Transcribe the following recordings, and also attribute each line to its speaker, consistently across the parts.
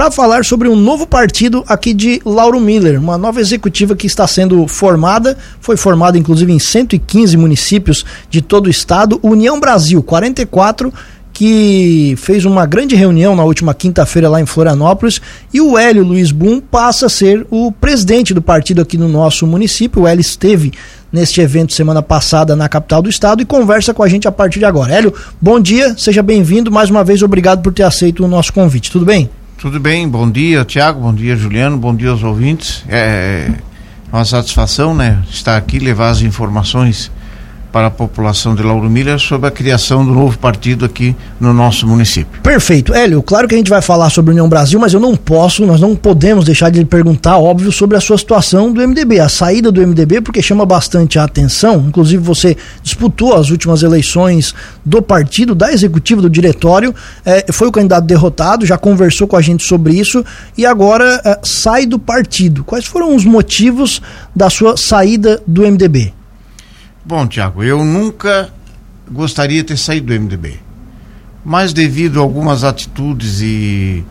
Speaker 1: para falar sobre um novo partido aqui de Lauro Miller, uma nova executiva que está sendo formada, foi formada inclusive em 115 municípios de todo o estado, União Brasil 44 que fez uma grande reunião na última quinta-feira lá em Florianópolis e o Hélio Luiz Boom passa a ser o presidente do partido aqui no nosso município. O Hélio esteve neste evento semana passada na capital do estado e conversa com a gente a partir de agora. Hélio, bom dia, seja bem-vindo mais uma vez, obrigado por ter aceito o nosso convite. Tudo bem?
Speaker 2: Tudo bem, bom dia, Tiago, bom dia, Juliano, bom dia aos ouvintes. É uma satisfação, né, estar aqui, levar as informações para a população de Lauro Miller sobre a criação do novo partido aqui no nosso município.
Speaker 1: Perfeito. Hélio, claro que a gente vai falar sobre União Brasil, mas eu não posso, nós não podemos deixar de lhe perguntar, óbvio, sobre a sua situação do MDB, a saída do MDB, porque chama bastante a atenção. Inclusive, você disputou as últimas eleições do partido, da executiva, do diretório, eh, foi o candidato derrotado, já conversou com a gente sobre isso e agora eh, sai do partido. Quais foram os motivos da sua saída do MDB?
Speaker 2: Bom, Tiago, eu nunca gostaria de ter saído do MDB. Mas devido a algumas atitudes e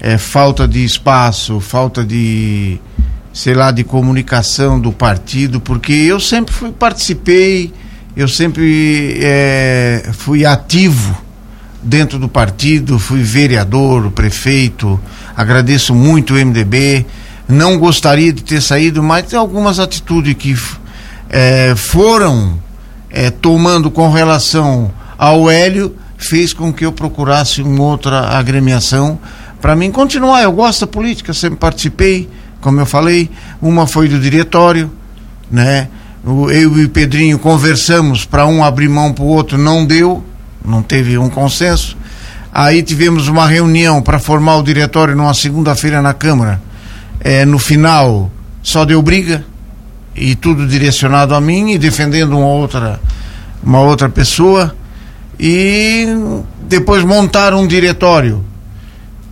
Speaker 2: é, falta de espaço, falta de, sei lá, de comunicação do partido, porque eu sempre fui, participei, eu sempre é, fui ativo dentro do partido, fui vereador, prefeito, agradeço muito o MDB, não gostaria de ter saído, mas tem algumas atitudes que é, foram é, tomando com relação ao Hélio fez com que eu procurasse uma outra agremiação para mim continuar. Eu gosto da política, sempre participei, como eu falei. Uma foi do diretório, né? Eu e o Pedrinho conversamos para um abrir mão para o outro, não deu, não teve um consenso. Aí tivemos uma reunião para formar o diretório numa segunda-feira na Câmara. É, no final, só deu briga e tudo direcionado a mim e defendendo uma outra uma outra pessoa e depois montaram um diretório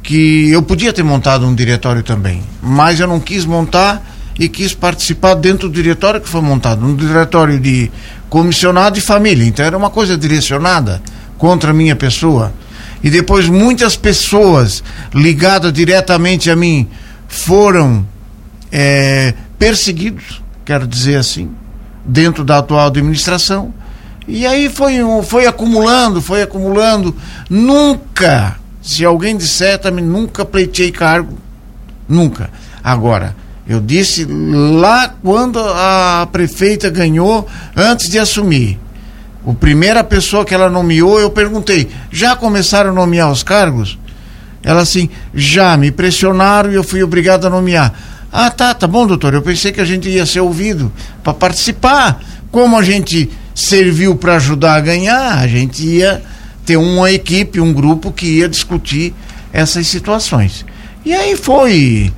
Speaker 2: que eu podia ter montado um diretório também, mas eu não quis montar e quis participar dentro do diretório que foi montado, um diretório de comissionado de família, então era uma coisa direcionada contra a minha pessoa. E depois muitas pessoas ligadas diretamente a mim foram é, perseguidos quero dizer assim, dentro da atual administração. E aí foi, foi acumulando, foi acumulando. Nunca, se alguém disser também, nunca pleitei cargo. Nunca. Agora, eu disse lá quando a prefeita ganhou, antes de assumir. O primeira pessoa que ela nomeou, eu perguntei: já começaram a nomear os cargos? Ela assim, já me pressionaram e eu fui obrigado a nomear. Ah, tá, tá bom, doutor. Eu pensei que a gente ia ser ouvido para participar. Como a gente serviu para ajudar a ganhar, a gente ia ter uma equipe, um grupo que ia discutir essas situações. E aí foi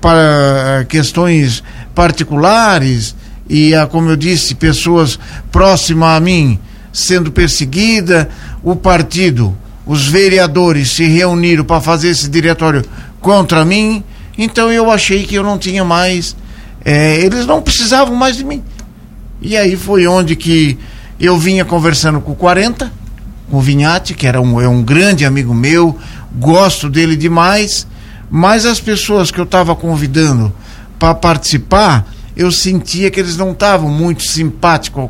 Speaker 2: para questões particulares e, como eu disse, pessoas próximas a mim sendo perseguida, o partido, os vereadores se reuniram para fazer esse diretório contra mim então eu achei que eu não tinha mais. É, eles não precisavam mais de mim. E aí foi onde que eu vinha conversando com o 40, com o Vinhate, que era um, é um grande amigo meu, gosto dele demais, mas as pessoas que eu estava convidando para participar, eu sentia que eles não estavam muito simpáticos.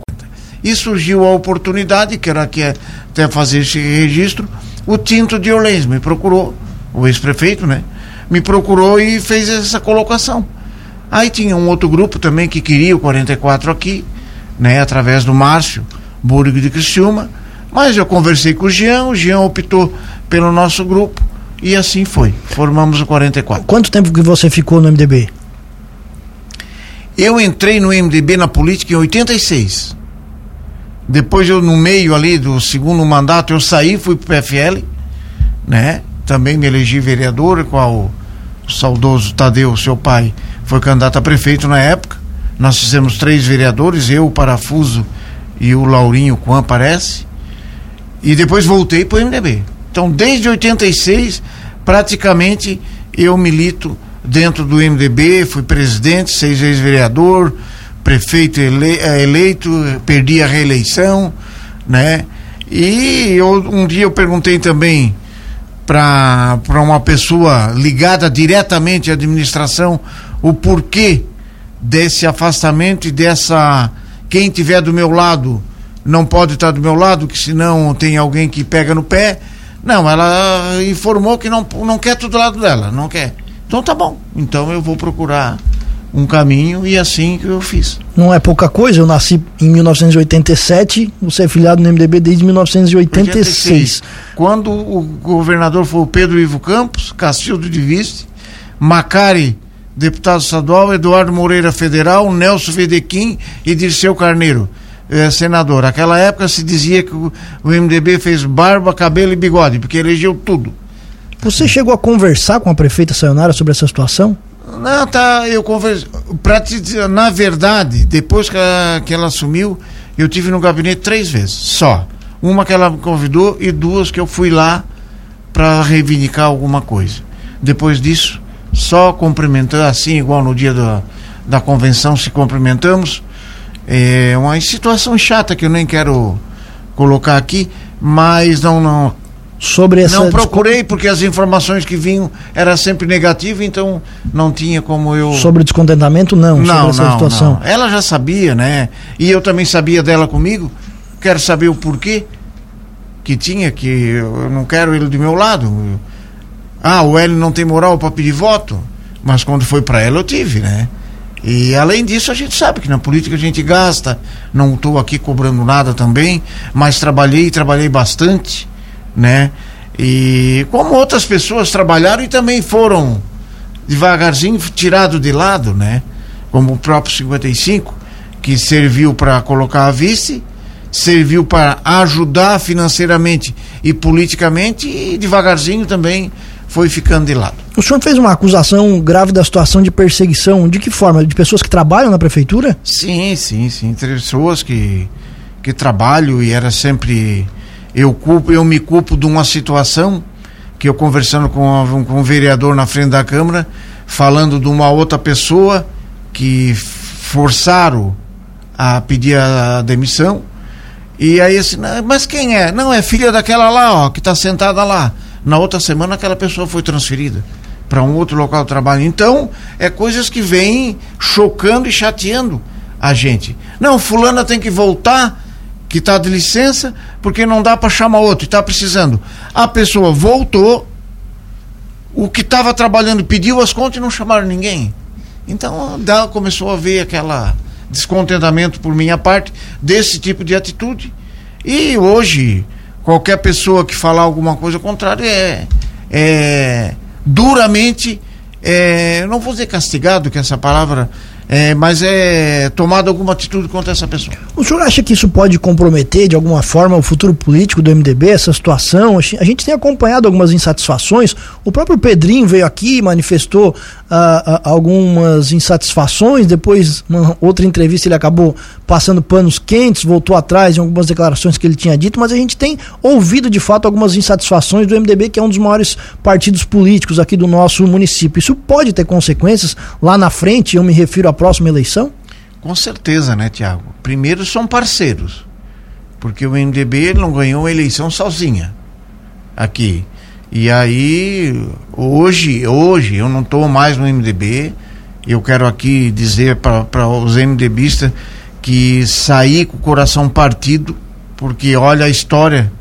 Speaker 2: E surgiu a oportunidade, que era que até fazer esse registro, o Tinto de Orleans me procurou, o ex-prefeito, né? Me procurou e fez essa colocação. Aí tinha um outro grupo também que queria o 44 aqui, né, através do Márcio Burgo de Criciúma, mas eu conversei com o Jean, o Jean optou pelo nosso grupo e assim foi. Formamos o 44.
Speaker 1: Quanto tempo que você ficou no MDB?
Speaker 2: Eu entrei no MDB na política em 86. Depois eu no meio ali do segundo mandato eu saí, fui pro PFL, né? Também me elegi vereador, qual o saudoso Tadeu, seu pai, foi candidato a prefeito na época. Nós fizemos três vereadores, eu, o Parafuso e o Laurinho Quan aparece. E depois voltei para o MDB. Então, desde 86, praticamente eu milito dentro do MDB, fui presidente, seis vezes vereador, prefeito ele, eh, eleito, perdi a reeleição, né? E eu, um dia eu perguntei também para uma pessoa ligada diretamente à administração o porquê desse afastamento e dessa quem tiver do meu lado não pode estar do meu lado, que senão tem alguém que pega no pé. Não, ela informou que não, não quer tudo do lado dela, não quer. Então tá bom. Então eu vou procurar um caminho e assim que eu fiz.
Speaker 1: Não é pouca coisa, eu nasci em 1987, você é filiado no MDB desde 1986. 86.
Speaker 2: Quando o governador foi o Pedro Ivo Campos, Castilho de Viste, Macari, deputado estadual, Eduardo Moreira Federal, Nelson Vedequim e Dirceu Carneiro. É, senador. Aquela época se dizia que o, o MDB fez barba, cabelo e bigode, porque elegeu tudo.
Speaker 1: Você chegou a conversar com a prefeita Sayonara sobre essa situação?
Speaker 2: Não, tá, eu conversei. Pra te dizer, na verdade, depois que, a, que ela assumiu, eu tive no gabinete três vezes, só. Uma que ela me convidou e duas que eu fui lá para reivindicar alguma coisa. Depois disso, só cumprimentando, assim, igual no dia da, da convenção se cumprimentamos. É uma situação chata que eu nem quero colocar aqui, mas não, não
Speaker 1: sobre essa.
Speaker 2: Não procurei porque as informações que vinham era sempre negativa, então não tinha como eu.
Speaker 1: Sobre descontentamento, não,
Speaker 2: não sobre essa não, situação. Não. Ela já sabia, né? E eu também sabia dela comigo. Quero saber o porquê que tinha, que eu não quero ele do meu lado. Ah, o Hélio não tem moral para pedir voto, mas quando foi para ela eu tive, né? E além disso, a gente sabe que na política a gente gasta. Não estou aqui cobrando nada também, mas trabalhei trabalhei bastante né? E como outras pessoas trabalharam e também foram devagarzinho tirado de lado, né? Como o próprio 55, que serviu para colocar a vice, serviu para ajudar financeiramente e politicamente e devagarzinho também foi ficando de lado.
Speaker 1: O senhor fez uma acusação grave da situação de perseguição. De que forma? De pessoas que trabalham na prefeitura?
Speaker 2: Sim, sim, sim. Pessoas que, que trabalham e era sempre eu culpo, eu me culpo de uma situação que eu conversando com, com um vereador na frente da Câmara, falando de uma outra pessoa que forçaram a pedir a demissão. E aí assim, mas quem é? Não, é filha daquela lá, ó, que está sentada lá. Na outra semana aquela pessoa foi transferida para um outro local de trabalho. Então, é coisas que vêm chocando e chateando a gente. Não, fulana tem que voltar que está de licença porque não dá para chamar outro e está precisando. A pessoa voltou, o que estava trabalhando pediu as contas e não chamaram ninguém. Então dá, começou a haver aquela descontentamento por minha parte desse tipo de atitude. E hoje, qualquer pessoa que falar alguma coisa contrária é, é duramente, é, não vou dizer castigado, que essa palavra é, mas é tomada alguma atitude contra essa pessoa.
Speaker 1: O senhor acha que isso pode comprometer de alguma forma o futuro político do MDB, essa situação? A gente tem acompanhado algumas insatisfações. O próprio Pedrinho veio aqui manifestou ah, ah, algumas insatisfações. Depois, uma outra entrevista, ele acabou passando panos quentes, voltou atrás em algumas declarações que ele tinha dito. Mas a gente tem ouvido de fato algumas insatisfações do MDB, que é um dos maiores partidos políticos aqui do nosso município. Isso pode ter consequências lá na frente. Eu me refiro a próxima eleição?
Speaker 2: Com certeza, né, Tiago? Primeiro são parceiros, porque o MDB não ganhou a eleição sozinha aqui. E aí, hoje, hoje eu não estou mais no MDB. Eu quero aqui dizer para os MDBistas que saí com o coração partido, porque olha a história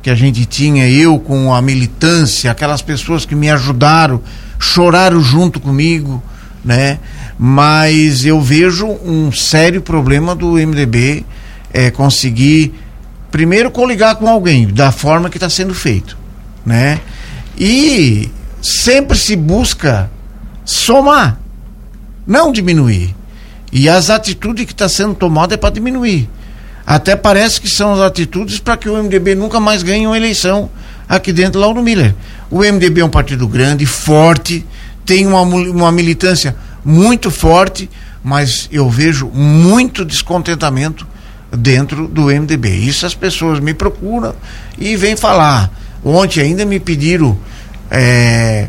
Speaker 2: que a gente tinha, eu com a militância, aquelas pessoas que me ajudaram, choraram junto comigo, né? Mas eu vejo um sério problema do MDB é, conseguir primeiro coligar com alguém da forma que está sendo feito, né? E sempre se busca somar, não diminuir. E as atitudes que está sendo tomada é para diminuir. Até parece que são as atitudes para que o MDB nunca mais ganhe uma eleição aqui dentro do Lauro Miller. O MDB é um partido grande, forte, tem uma, uma militância muito forte, mas eu vejo muito descontentamento dentro do MDB. Isso as pessoas me procuram e vêm falar. Ontem ainda me pediram é,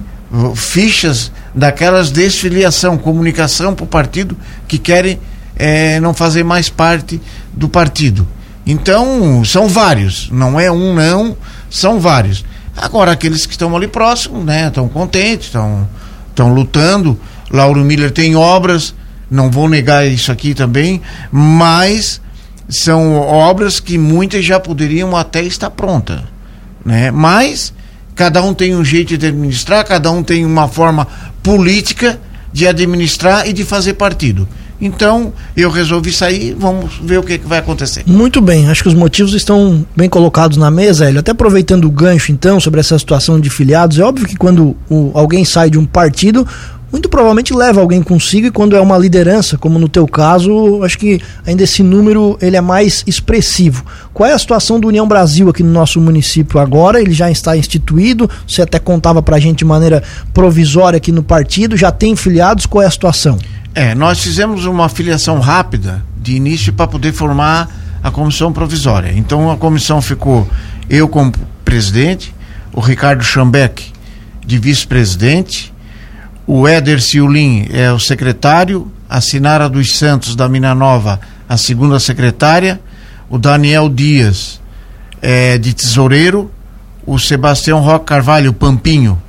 Speaker 2: fichas daquelas desfiliação, comunicação para o partido que querem é, não fazer mais parte do partido. Então, são vários, não é um não, são vários. Agora, aqueles que estão ali próximos, né? Estão contentes, estão estão lutando. Lauro Miller tem obras, não vou negar isso aqui também, mas são obras que muitas já poderiam até estar prontas, né? Mas cada um tem um jeito de administrar, cada um tem uma forma política de administrar e de fazer partido. Então, eu resolvi sair, vamos ver o que, que vai acontecer.
Speaker 1: Muito bem, acho que os motivos estão bem colocados na mesa, Hélio. Até aproveitando o gancho, então, sobre essa situação de filiados, é óbvio que quando o, alguém sai de um partido, muito provavelmente leva alguém consigo e quando é uma liderança, como no teu caso, acho que ainda esse número ele é mais expressivo. Qual é a situação do União Brasil aqui no nosso município agora? Ele já está instituído, você até contava pra gente de maneira provisória aqui no partido, já tem filiados, qual é a situação?
Speaker 2: É, nós fizemos uma filiação rápida de início para poder formar a comissão provisória. Então a comissão ficou eu como presidente, o Ricardo Schambeck de vice-presidente, o Éder Ciulin é o secretário, a Sinara dos Santos da Mina Nova, a segunda secretária, o Daniel Dias é de tesoureiro, o Sebastião Roque Carvalho Pampinho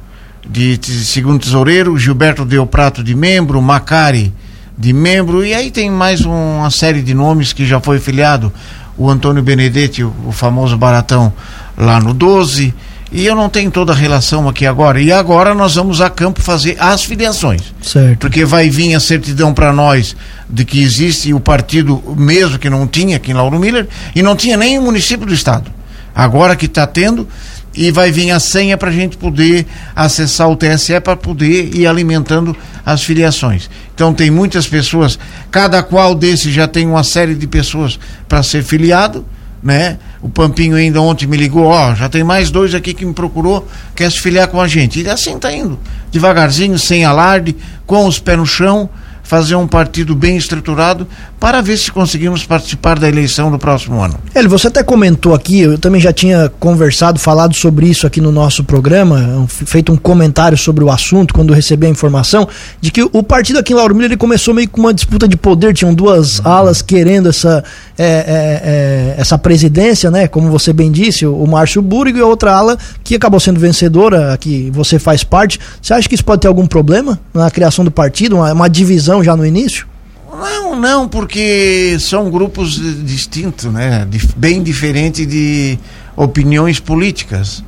Speaker 2: de segundo tesoureiro, Gilberto Del Prato de membro, Macari de membro, e aí tem mais uma série de nomes que já foi filiado, o Antônio Benedetti, o famoso baratão lá no 12, e eu não tenho toda a relação aqui agora. E agora nós vamos a campo fazer as filiações.
Speaker 1: Certo.
Speaker 2: Porque vai vir a certidão para nós de que existe o partido mesmo que não tinha aqui em Lauro Miller e não tinha nem o município do estado. Agora que está tendo e vai vir a senha para a gente poder acessar o TSE para poder ir alimentando as filiações. Então tem muitas pessoas, cada qual desses já tem uma série de pessoas para ser filiado né? O Pampinho ainda ontem me ligou, ó, já tem mais dois aqui que me procurou, quer se filiar com a gente. E assim tá indo, devagarzinho, sem alarde, com os pés no chão, fazer um partido bem estruturado para ver se conseguimos participar da eleição do próximo ano.
Speaker 1: Ele, você até comentou aqui, eu também já tinha conversado, falado sobre isso aqui no nosso programa, feito um comentário sobre o assunto quando recebi a informação de que o partido aqui em Lauro Miller ele começou meio com uma disputa de poder, tinham duas uhum. alas querendo essa é, é, é, essa presidência, né? Como você bem disse, o, o Márcio Burgo e a outra ala que acabou sendo vencedora, que você faz parte. Você acha que isso pode ter algum problema na criação do partido, uma, uma divisão já no início?
Speaker 2: Não, não, porque são grupos distintos, né? bem diferentes de opiniões políticas,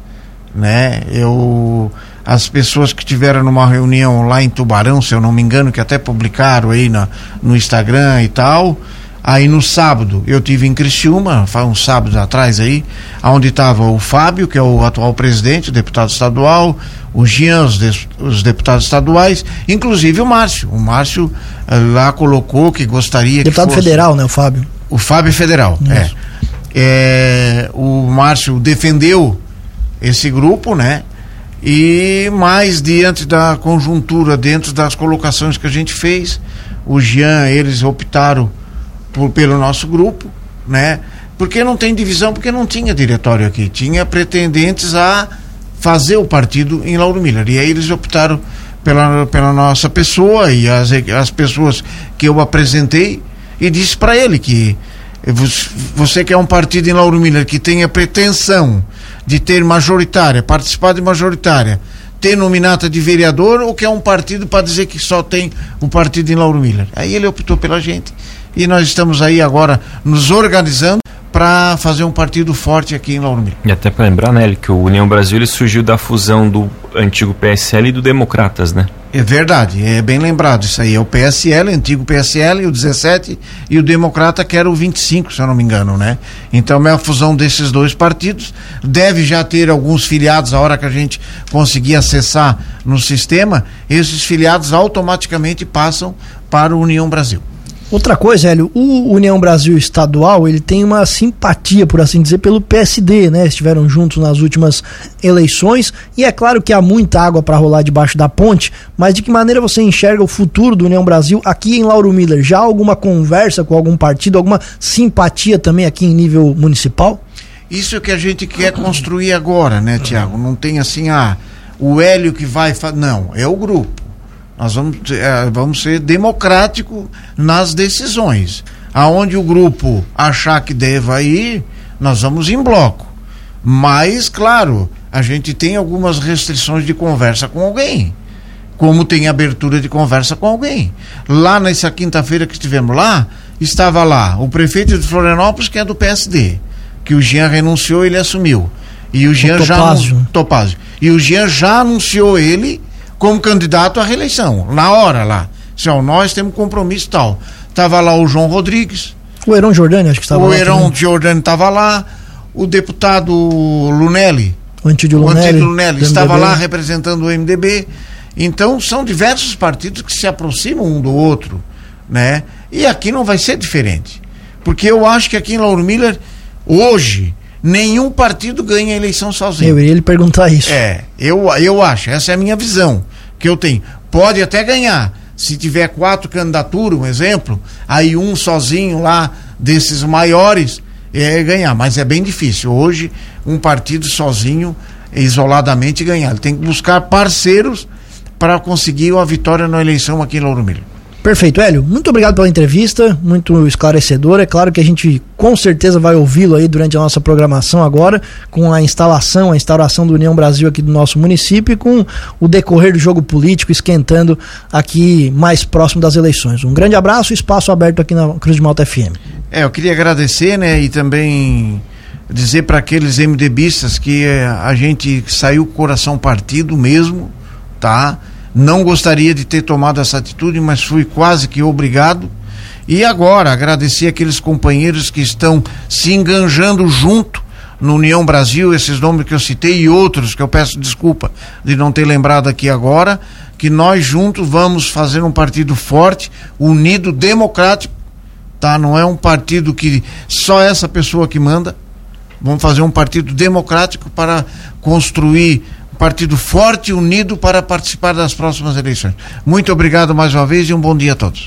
Speaker 2: né? Eu as pessoas que tiveram numa reunião lá em Tubarão, se eu não me engano, que até publicaram aí na, no Instagram e tal, Aí no sábado eu tive em Criciúma, faz uns sábados atrás aí, onde estava o Fábio, que é o atual presidente, o deputado estadual, o Jean, os, de, os deputados estaduais, inclusive o Márcio. O Márcio eh, lá colocou que gostaria
Speaker 1: deputado
Speaker 2: que
Speaker 1: fosse, federal, né, o Fábio?
Speaker 2: O Fábio Federal, é. é. O Márcio defendeu esse grupo, né? E mais diante da conjuntura, dentro das colocações que a gente fez, o Jean, eles optaram por, pelo nosso grupo, né? Porque não tem divisão, porque não tinha diretório aqui. Tinha pretendentes a fazer o partido em Lauro Miller. E aí eles optaram pela, pela nossa pessoa e as, as pessoas que eu apresentei e disse para ele que você quer um partido em Lauro Miller que tenha pretensão de ter majoritária, participar de majoritária, ter nominata de vereador ou quer um partido para dizer que só tem o um partido em Lauro Miller? Aí ele optou pela gente e nós estamos aí agora nos organizando para fazer um partido forte aqui em Lauro
Speaker 3: E até para lembrar, né, que o União Brasil surgiu da fusão do antigo PSL e do Democratas, né?
Speaker 2: É verdade, é bem lembrado isso aí. É o PSL, antigo PSL, o 17 e o Democrata que era o 25, se eu não me engano, né? Então é a fusão desses dois partidos. Deve já ter alguns filiados a hora que a gente conseguir acessar no sistema. Esses filiados automaticamente passam para o União Brasil.
Speaker 1: Outra coisa, Hélio, o União Brasil Estadual, ele tem uma simpatia, por assim dizer, pelo PSD, né? Estiveram juntos nas últimas eleições e é claro que há muita água para rolar debaixo da ponte, mas de que maneira você enxerga o futuro do União Brasil aqui em Lauro Miller? Já alguma conversa com algum partido, alguma simpatia também aqui em nível municipal?
Speaker 2: Isso que a gente quer construir agora, né, Tiago? Não tem assim, ah, o Hélio que vai. Não, é o grupo. Nós vamos, é, vamos ser democrático nas decisões. Aonde o grupo achar que deva ir, nós vamos em bloco. Mas, claro, a gente tem algumas restrições de conversa com alguém. Como tem abertura de conversa com alguém. Lá nessa quinta-feira que estivemos lá, estava lá o prefeito de Florianópolis, que é do PSD, que o Jean renunciou, ele assumiu. E o Jean o já Topázio. E o Jean já anunciou ele como candidato à reeleição, na hora lá. Então, nós temos compromisso tal. Tava lá o João Rodrigues.
Speaker 1: O Heron Jordani, acho que estava
Speaker 2: lá. O Heron Jordani estava lá. O deputado Lunelli.
Speaker 1: O Antídio Lunelli. O Antídio
Speaker 2: Lunelli estava lá representando o MDB. Então, são diversos partidos que se aproximam um do outro, né? E aqui não vai ser diferente. Porque eu acho que aqui em Lauro Miller, hoje, nenhum partido ganha a eleição sozinho.
Speaker 1: Eu iria lhe perguntar isso.
Speaker 2: É, eu, eu acho, essa é a minha visão que eu tenho. Pode até ganhar. Se tiver quatro candidaturas, um exemplo, aí um sozinho lá desses maiores é ganhar, mas é bem difícil. Hoje, um partido sozinho, isoladamente, ganhar. Ele tem que buscar parceiros para conseguir uma vitória na eleição aqui em Louro Milho.
Speaker 1: Perfeito, Hélio. Muito obrigado pela entrevista, muito esclarecedora. É claro que a gente com certeza vai ouvi-lo aí durante a nossa programação agora, com a instalação, a instauração do União Brasil aqui do nosso município e com o decorrer do jogo político esquentando aqui mais próximo das eleições. Um grande abraço, espaço aberto aqui na Cruz de Malta FM.
Speaker 2: É, eu queria agradecer, né, e também dizer para aqueles MDBistas que eh, a gente saiu coração partido mesmo, tá? Não gostaria de ter tomado essa atitude, mas fui quase que obrigado. E agora, agradecer aqueles companheiros que estão se enganjando junto no União Brasil, esses nomes que eu citei e outros que eu peço desculpa de não ter lembrado aqui agora, que nós juntos vamos fazer um partido forte, unido, democrático, tá? Não é um partido que só essa pessoa que manda. Vamos fazer um partido democrático para construir partido forte e unido para participar das próximas eleições. Muito obrigado mais uma vez e um bom dia a todos.